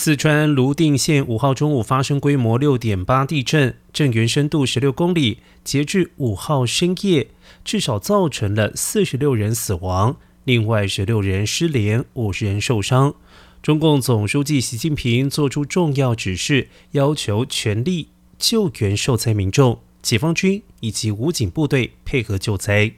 四川泸定县五号中午发生规模六点八地震震源深度十六公里截至五号深夜至少造成了四十六人死亡另外十六人失联五十人受伤。中共总书记习近平作出重要指示要求全力救援受灾民众。解放军以及武警部队配合救灾。